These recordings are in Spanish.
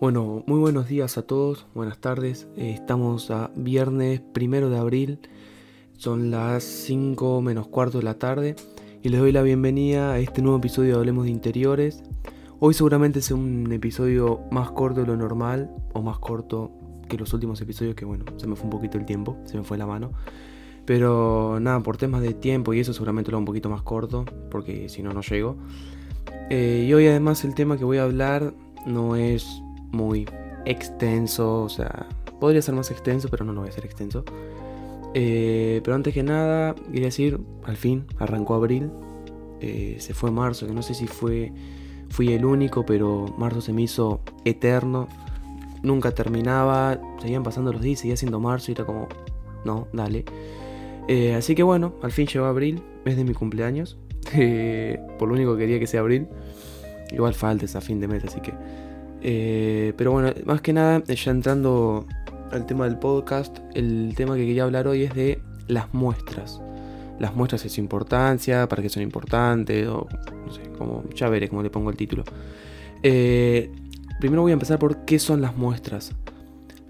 Bueno, muy buenos días a todos, buenas tardes. Eh, estamos a viernes primero de abril, son las 5 menos cuarto de la tarde y les doy la bienvenida a este nuevo episodio de Hablemos de Interiores. Hoy seguramente sea un episodio más corto de lo normal o más corto que los últimos episodios, que bueno, se me fue un poquito el tiempo, se me fue la mano. Pero nada, por temas de tiempo y eso seguramente lo hago un poquito más corto, porque si no, no llego. Eh, y hoy además el tema que voy a hablar no es muy extenso, o sea, podría ser más extenso, pero no, no voy a ser extenso. Eh, pero antes que nada, quería decir, al fin, arrancó abril, eh, se fue marzo, que no sé si fue, fui el único, pero marzo se me hizo eterno, nunca terminaba, seguían pasando los días, seguía siendo marzo y era como, no, dale. Eh, así que bueno, al fin llegó abril, mes de mi cumpleaños, por lo único que quería que sea abril, igual falta a fin de mes, así que... Eh, pero bueno, más que nada, ya entrando al tema del podcast, el tema que quería hablar hoy es de las muestras. Las muestras es su importancia, para qué son importantes, o no sé, como, ya veré cómo le pongo el título. Eh, primero voy a empezar por qué son las muestras.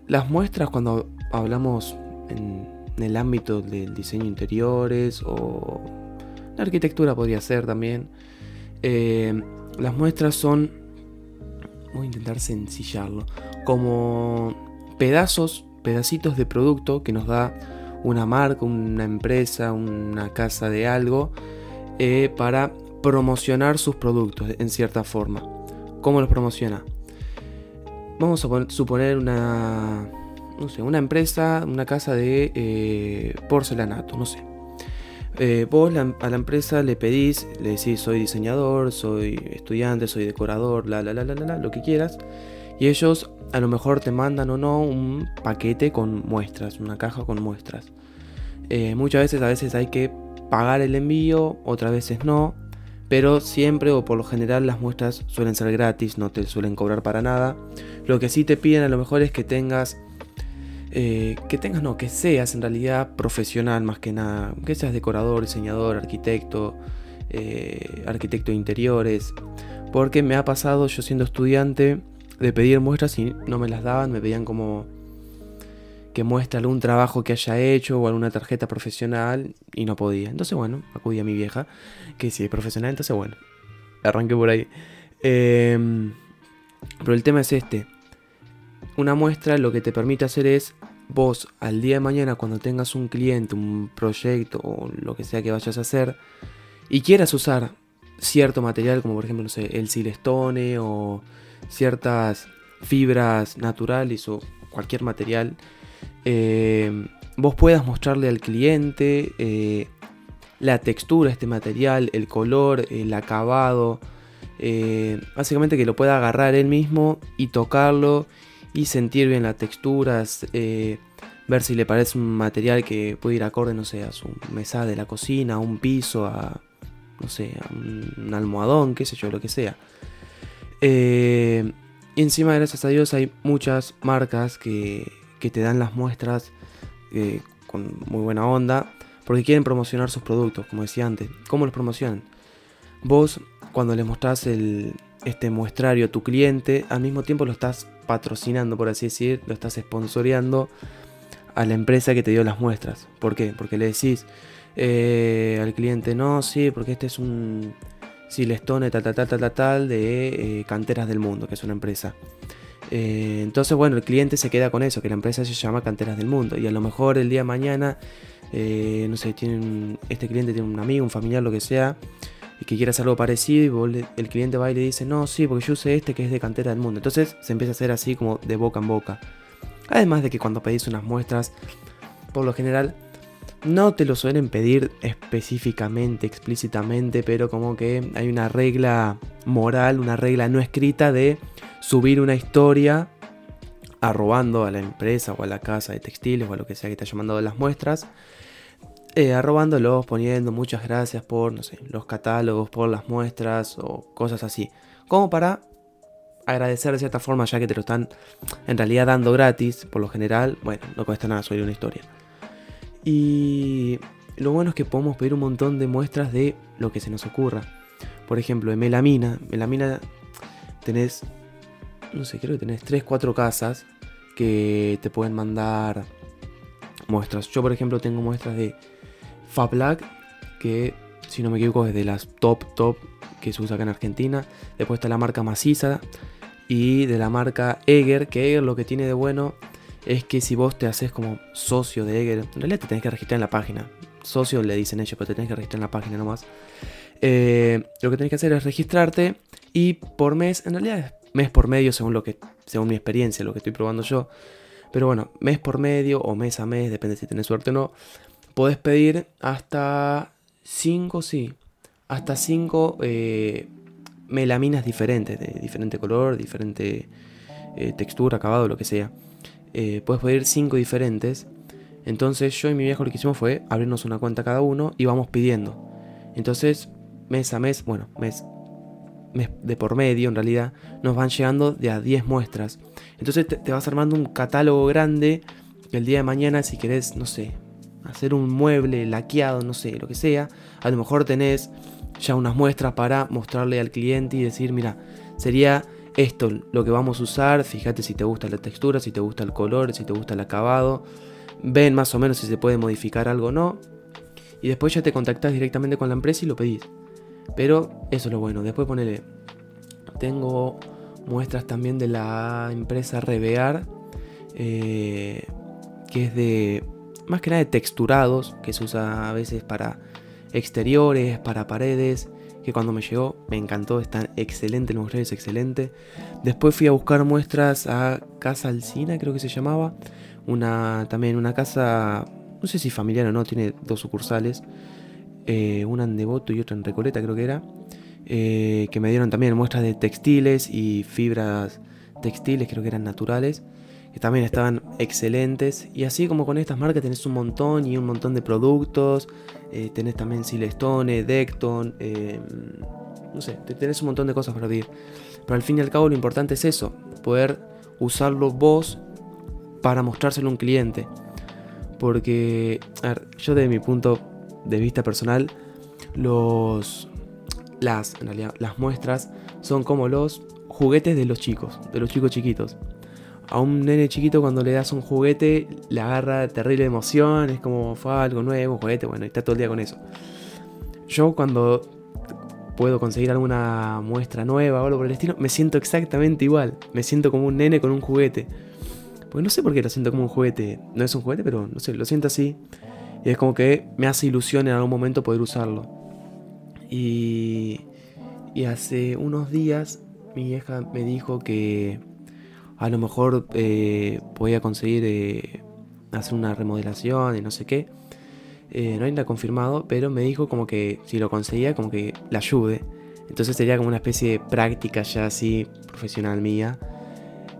Las muestras cuando hablamos en, el ámbito del diseño interiores o la arquitectura podría ser también. Eh, las muestras son voy a intentar sencillarlo, como pedazos, pedacitos de producto que nos da una marca, una empresa, una casa de algo, eh, para promocionar sus productos en cierta forma. ¿Cómo los promociona? Vamos a suponer una, no sé, una empresa, una casa de eh, porcelanato, no sé. Eh, vos a la empresa le pedís, le decís soy diseñador, soy estudiante, soy decorador, la la la la la, lo que quieras. Y ellos a lo mejor te mandan o no un paquete con muestras, una caja con muestras. Eh, muchas veces a veces hay que pagar el envío, otras veces no. Pero siempre o por lo general las muestras suelen ser gratis, no te suelen cobrar para nada. Lo que sí te piden a lo mejor es que tengas eh, que tengas, no, que seas en realidad profesional más que nada, que seas decorador, diseñador, arquitecto, eh, arquitecto de interiores, porque me ha pasado yo siendo estudiante de pedir muestras y no me las daban, me pedían como que muestre algún trabajo que haya hecho o alguna tarjeta profesional y no podía. Entonces, bueno, acudí a mi vieja, que si es profesional, entonces, bueno, arranqué por ahí. Em, pero el tema es este. Una muestra lo que te permite hacer es vos al día de mañana cuando tengas un cliente, un proyecto o lo que sea que vayas a hacer y quieras usar cierto material como por ejemplo no sé, el silestone o ciertas fibras naturales o cualquier material, eh, vos puedas mostrarle al cliente eh, la textura de este material, el color, el acabado, eh, básicamente que lo pueda agarrar él mismo y tocarlo y sentir bien las texturas, eh, ver si le parece un material que puede ir acorde, no sé, a su mesa de la cocina, a un piso, a, no sé, a un, almohadón, qué sé yo, lo que sea. Eh, y encima, gracias a Dios, hay muchas marcas que, que te dan las muestras eh, con muy buena onda, porque quieren promocionar sus productos, como decía antes. ¿Cómo los promocionan? Vos, cuando le mostrás el, este muestrario a tu cliente, al mismo tiempo lo estás patrocinando, por así decir, lo estás sponsoreando a la empresa que te dio las muestras. ¿Por qué? Porque le decís eh, al cliente, no, sí, porque este es un Silestone tal, tal, tal, tal, tal de eh, Canteras del Mundo, que es una empresa. Eh, entonces, bueno, el cliente se queda con eso, que la empresa se llama Canteras del Mundo. Y a lo mejor el día de mañana, no sé, este cliente tiene un amigo, un familiar, lo que sea, y que quieras algo parecido y el cliente va y le dice, no, sí, porque yo usé este que es de cantera del mundo. Entonces se empieza a hacer así como de boca en boca. Además de que cuando pedís unas muestras, por lo general, no te lo suelen pedir específicamente, explícitamente, pero como que hay una regla moral, una regla no escrita de subir una historia arrobando a la empresa o a la casa de textiles o a lo que sea que te haya mandado las muestras eh, arrobándolos, poniendo muchas gracias por, no sé, los catálogos, por las muestras o cosas así. Como para agradecer de cierta forma, ya que te lo están en realidad dando gratis, por lo general, bueno, no cuesta nada subir una historia. Y lo bueno es que podemos pedir un montón de muestras de lo que se nos ocurra. Por ejemplo, de melamina. Melamina tenés no sé, creo que tenés 3, 4 casas que te pueden mandar muestras. Yo, por ejemplo, tengo muestras de FabLac, que si no me equivoco es de las top, top que se usa acá en Argentina. Después está la marca Maciza y de la marca Eger, que Eger lo que tiene de bueno es que si vos te haces como socio de Eger, en realidad te tenés que registrar en la página. Socio le dicen ellos, pero te tenés que registrar en la página nomás. Eh, lo que tenés que hacer es registrarte y por mes, en realidad es mes por medio según lo que, según mi experiencia, lo que estoy probando yo. Pero bueno, mes por medio o mes a mes, depende si tenés suerte o no. Podés pedir hasta 5, sí, hasta 5 eh, melaminas diferentes, de diferente color, diferente eh, textura, acabado, lo que sea. Eh, puedes pedir 5 diferentes. Entonces yo y mi viejo lo que hicimos fue abrirnos una cuenta cada uno y vamos pidiendo. Entonces, mes a mes, bueno, mes de por medio, en realidad, nos van llegando de a 10 muestras. Entonces te, vas armando un catálogo grande el día de mañana, si querés, no sé, hacer un mueble laqueado, no sé, lo que sea, a lo mejor tenés ya unas muestras para mostrarle al cliente y decir, mira, sería esto lo que vamos a usar, fíjate si te gusta la textura, si te gusta el color, si te gusta el acabado, ven más o menos si se puede modificar algo o no, y después ya te contactas directamente con la empresa y lo pedís. Pero eso es lo bueno. Después ponele. Tengo muestras también de la empresa Revear. Eh, que es de. Más que nada de texturados. Que se usa a veces para exteriores, para paredes. Que cuando me llegó me encantó. Está excelente. El muestrario es excelente. Después fui a buscar muestras a Casa Alcina, creo que se llamaba. Una. También una casa. No sé si familiar o no. Tiene dos sucursales eh, una en Devoto y otra en Recoleta creo que era, eh, que me dieron también muestras de textiles y fibras textiles, creo que eran naturales, que también estaban excelentes. Y así como con estas marcas tenés un montón y un montón de productos, eh, tenés también Silestone, Decton, no sé, tenés un montón de cosas para pedir. Pero al fin y al cabo lo importante es eso, poder usarlo vos para mostrárselo a un cliente. Porque, a ver, yo de mi punto de vista personal, los, las, las muestras son como los juguetes de los chicos, de los chicos chiquitos. A un nene chiquito cuando le das un juguete le agarra terrible emoción, es como fue algo nuevo, un juguete, bueno, está todo el día con eso. Yo cuando puedo conseguir alguna muestra nueva o algo por el estilo, me siento exactamente igual. Me siento como un nene con un juguete. Pues no sé por qué lo siento como un juguete. No es un juguete, pero no sé, lo siento así. Y es como que me hace ilusión en algún momento poder usarlo. Y, y hace unos días mi vieja me dijo que a lo mejor eh, podía conseguir eh, hacer una remodelación y no sé qué. Eh, no nada confirmado, pero me dijo como que si lo conseguía, como que la ayude. Entonces sería como una especie de práctica ya así profesional mía.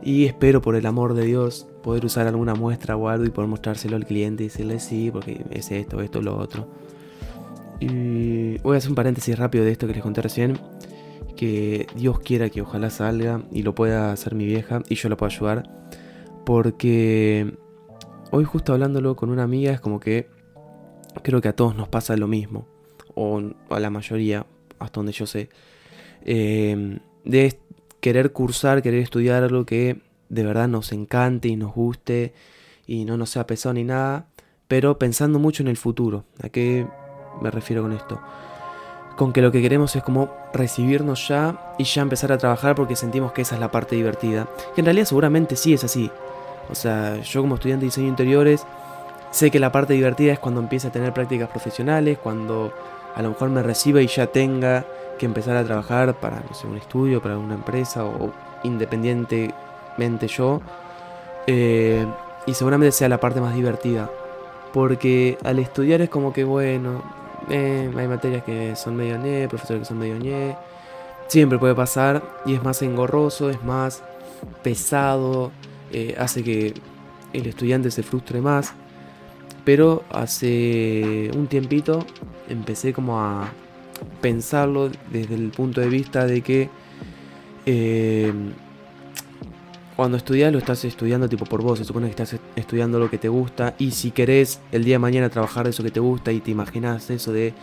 Y espero por el amor de Dios poder usar alguna muestra o algo y poder mostrárselo al cliente y decirle sí, porque es esto, esto, lo otro. Y voy a hacer un paréntesis rápido de esto que les conté recién. Que Dios quiera que ojalá salga y lo pueda hacer mi vieja y yo lo pueda ayudar. Porque hoy justo hablándolo con una amiga es como que creo que a todos nos pasa lo mismo. O a la mayoría, hasta donde yo sé. Eh, de querer cursar, querer estudiar algo que de verdad nos encante y nos guste y no nos sea pesado ni nada, pero pensando mucho en el futuro. ¿A qué me refiero con esto? Con que lo que queremos es como recibirnos ya y ya empezar a trabajar porque sentimos que esa es la parte divertida. Que en realidad seguramente sí es así. O sea, yo como estudiante de diseño interiores sé que la parte divertida es cuando empiece a tener prácticas profesionales, cuando a lo mejor me reciba y ya tenga que empezar a trabajar para, no sé, un estudio, para una empresa o independiente yo. Eh, y seguramente sea la parte más divertida. Porque al estudiar es como que, bueno, eh, hay materias que son medio ñe, profesores que son medio ñe. Siempre puede pasar y es más engorroso, es más pesado, eh, hace que el estudiante se frustre más. Pero hace un tiempito empecé como a pensarlo desde el punto de vista de que cuando estudias lo estás estudiando tipo por vos, se supone que estás estudiando lo que te gusta y si querés el día de mañana trabajar de eso que te gusta y te imaginas eso de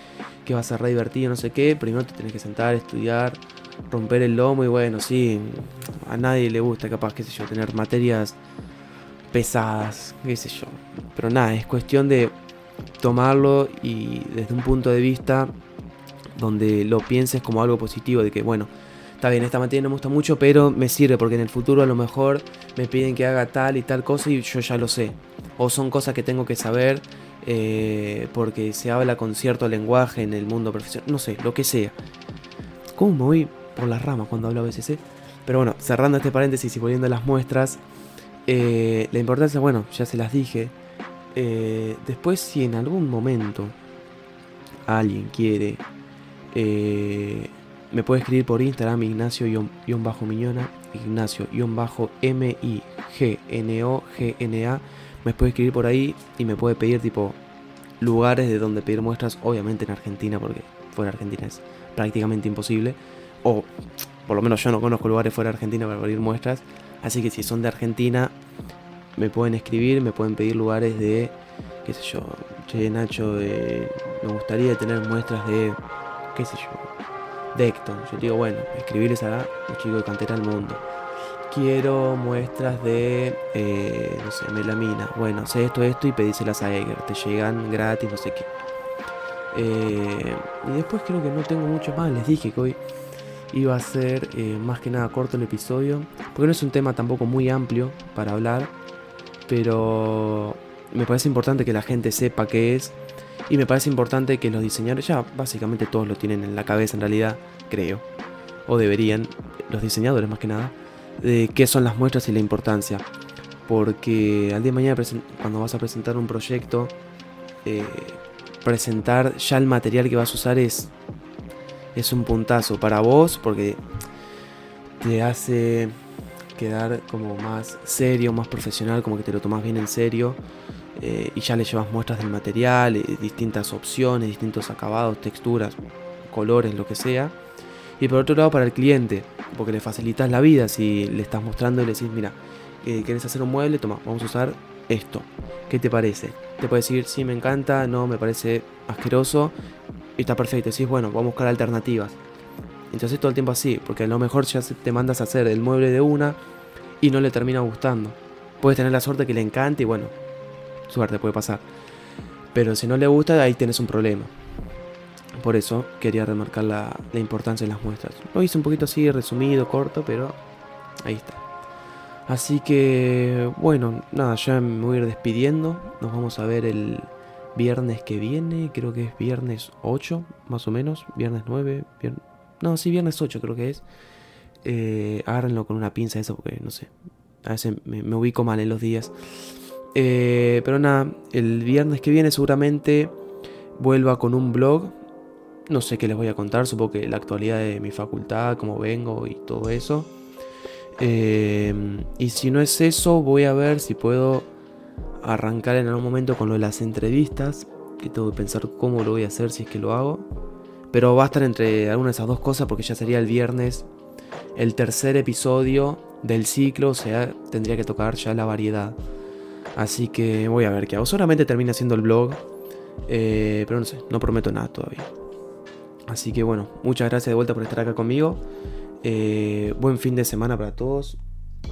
que va a ser re divertido, no sé qué, primero te tenés que sentar, estudiar romper el lomo y bueno, sí, a nadie le gusta capaz, qué sé yo, tener materias pesadas, qué sé yo. Pero nada, es cuestión de tomarlo y desde un punto de vista donde lo pienses como algo positivo, de que bueno, está bien, esta materia no me gusta mucho, pero me sirve porque en el futuro a lo mejor me piden que haga tal y tal cosa y yo ya lo sé. O son cosas que tengo que saber eh, porque se habla con cierto lenguaje en el mundo profesional, no sé, lo que sea. ¿Cómo me voy por las ramas cuando hablo a veces? Pero bueno, cerrando este paréntesis y volviendo a las muestras, eh, la importancia, bueno, ya se las dije. Eh, después, si en algún momento alguien quiere, me puede escribir por Instagram Ignacio-Miñona, Ignacio-M-I-G-N-O-G-N-A me puede escribir por ahí y me puede pedir tipo lugares de donde pedir muestras, obviamente en Argentina, porque fuera de Argentina es prácticamente imposible. O por lo menos yo no conozco lugares fuera de Argentina para pedir muestras. Así que si son de Argentina, me pueden escribir, me pueden pedir lugares de, qué sé yo, che Nacho, me gustaría tener muestras de, qué sé yo, de Ecton. Yo digo, bueno, escribirles a un chico de cantera al mundo quiero muestras de, eh, no sé, melamina. Bueno, sé esto, esto y pedíselas a Eger. Te llegan gratis, no sé qué. Eh, y después creo que no tengo mucho más. Les dije que hoy iba a ser eh, más que nada corto el episodio. Porque no es un tema tampoco muy amplio para hablar. Pero me parece importante que la gente sepa qué es. Y me parece importante que los diseñadores, ya básicamente todos lo tienen en la cabeza en realidad, creo. O deberían, los diseñadores más que nada de qué son las muestras y la importancia. Porque al día de mañana, cuando vas a presentar un proyecto, eh, presentar ya el material que vas a usar es, es un puntazo para vos, porque te hace quedar como más serio, más profesional, como que te lo tomas bien en serio. Eh, y ya le llevas muestras del material, eh, distintas opciones, distintos acabados, texturas, colores, lo que sea. Y por otro lado, para el cliente, porque le facilitas la vida si le estás mostrando y le decís, mira, eh, ¿quieres hacer un mueble? Toma, vamos a usar esto. ¿Qué te parece? Te puede decir, sí, me encanta, no, me parece asqueroso. Está perfecto. Decís, bueno, vamos a buscar alternativas. Entonces todo el tiempo así, porque a lo mejor ya te mandas a hacer el mueble de una y no le termina gustando. Puedes tener la suerte que le encante y bueno, suerte puede pasar. Pero si no le gusta, ahí tienes un problema. Por eso quería remarcar la, importancia de las muestras. Lo hice un poquito así, resumido, corto, pero ahí está. Así que, bueno, nada, ya me voy a ir despidiendo. Nos vamos a ver el viernes que viene. Creo que es viernes 8, más o menos. Viernes 9. No, sí, viernes 8 creo que es. Eh, con una pinza eso porque no sé. A veces me, ubico mal en los días. Eh, pero nada, el viernes que viene seguramente vuelva con un blog no sé qué les voy a contar, supongo que la actualidad de mi facultad, cómo vengo y todo eso. Eh, y si no es eso, voy a ver si puedo arrancar en algún momento con lo de las entrevistas. Que tengo que pensar cómo lo voy a hacer si es que lo hago. Pero va a estar entre alguna de esas dos cosas porque ya sería el viernes el tercer episodio del ciclo. O sea, tendría que tocar ya la variedad. Así que voy a ver qué hago. Solamente termina siendo el blog. Eh, pero no sé, no prometo nada todavía. Así que bueno, muchas gracias de vuelta por estar acá conmigo. Eh, buen fin de semana para todos.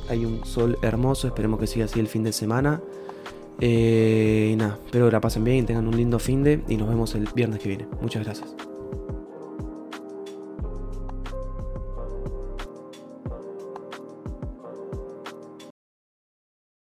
Hay un sol hermoso, esperemos que siga así el fin de semana. Eh, y nada, espero que la pasen bien tengan un lindo fin de y nos vemos el viernes que viene. Muchas gracias.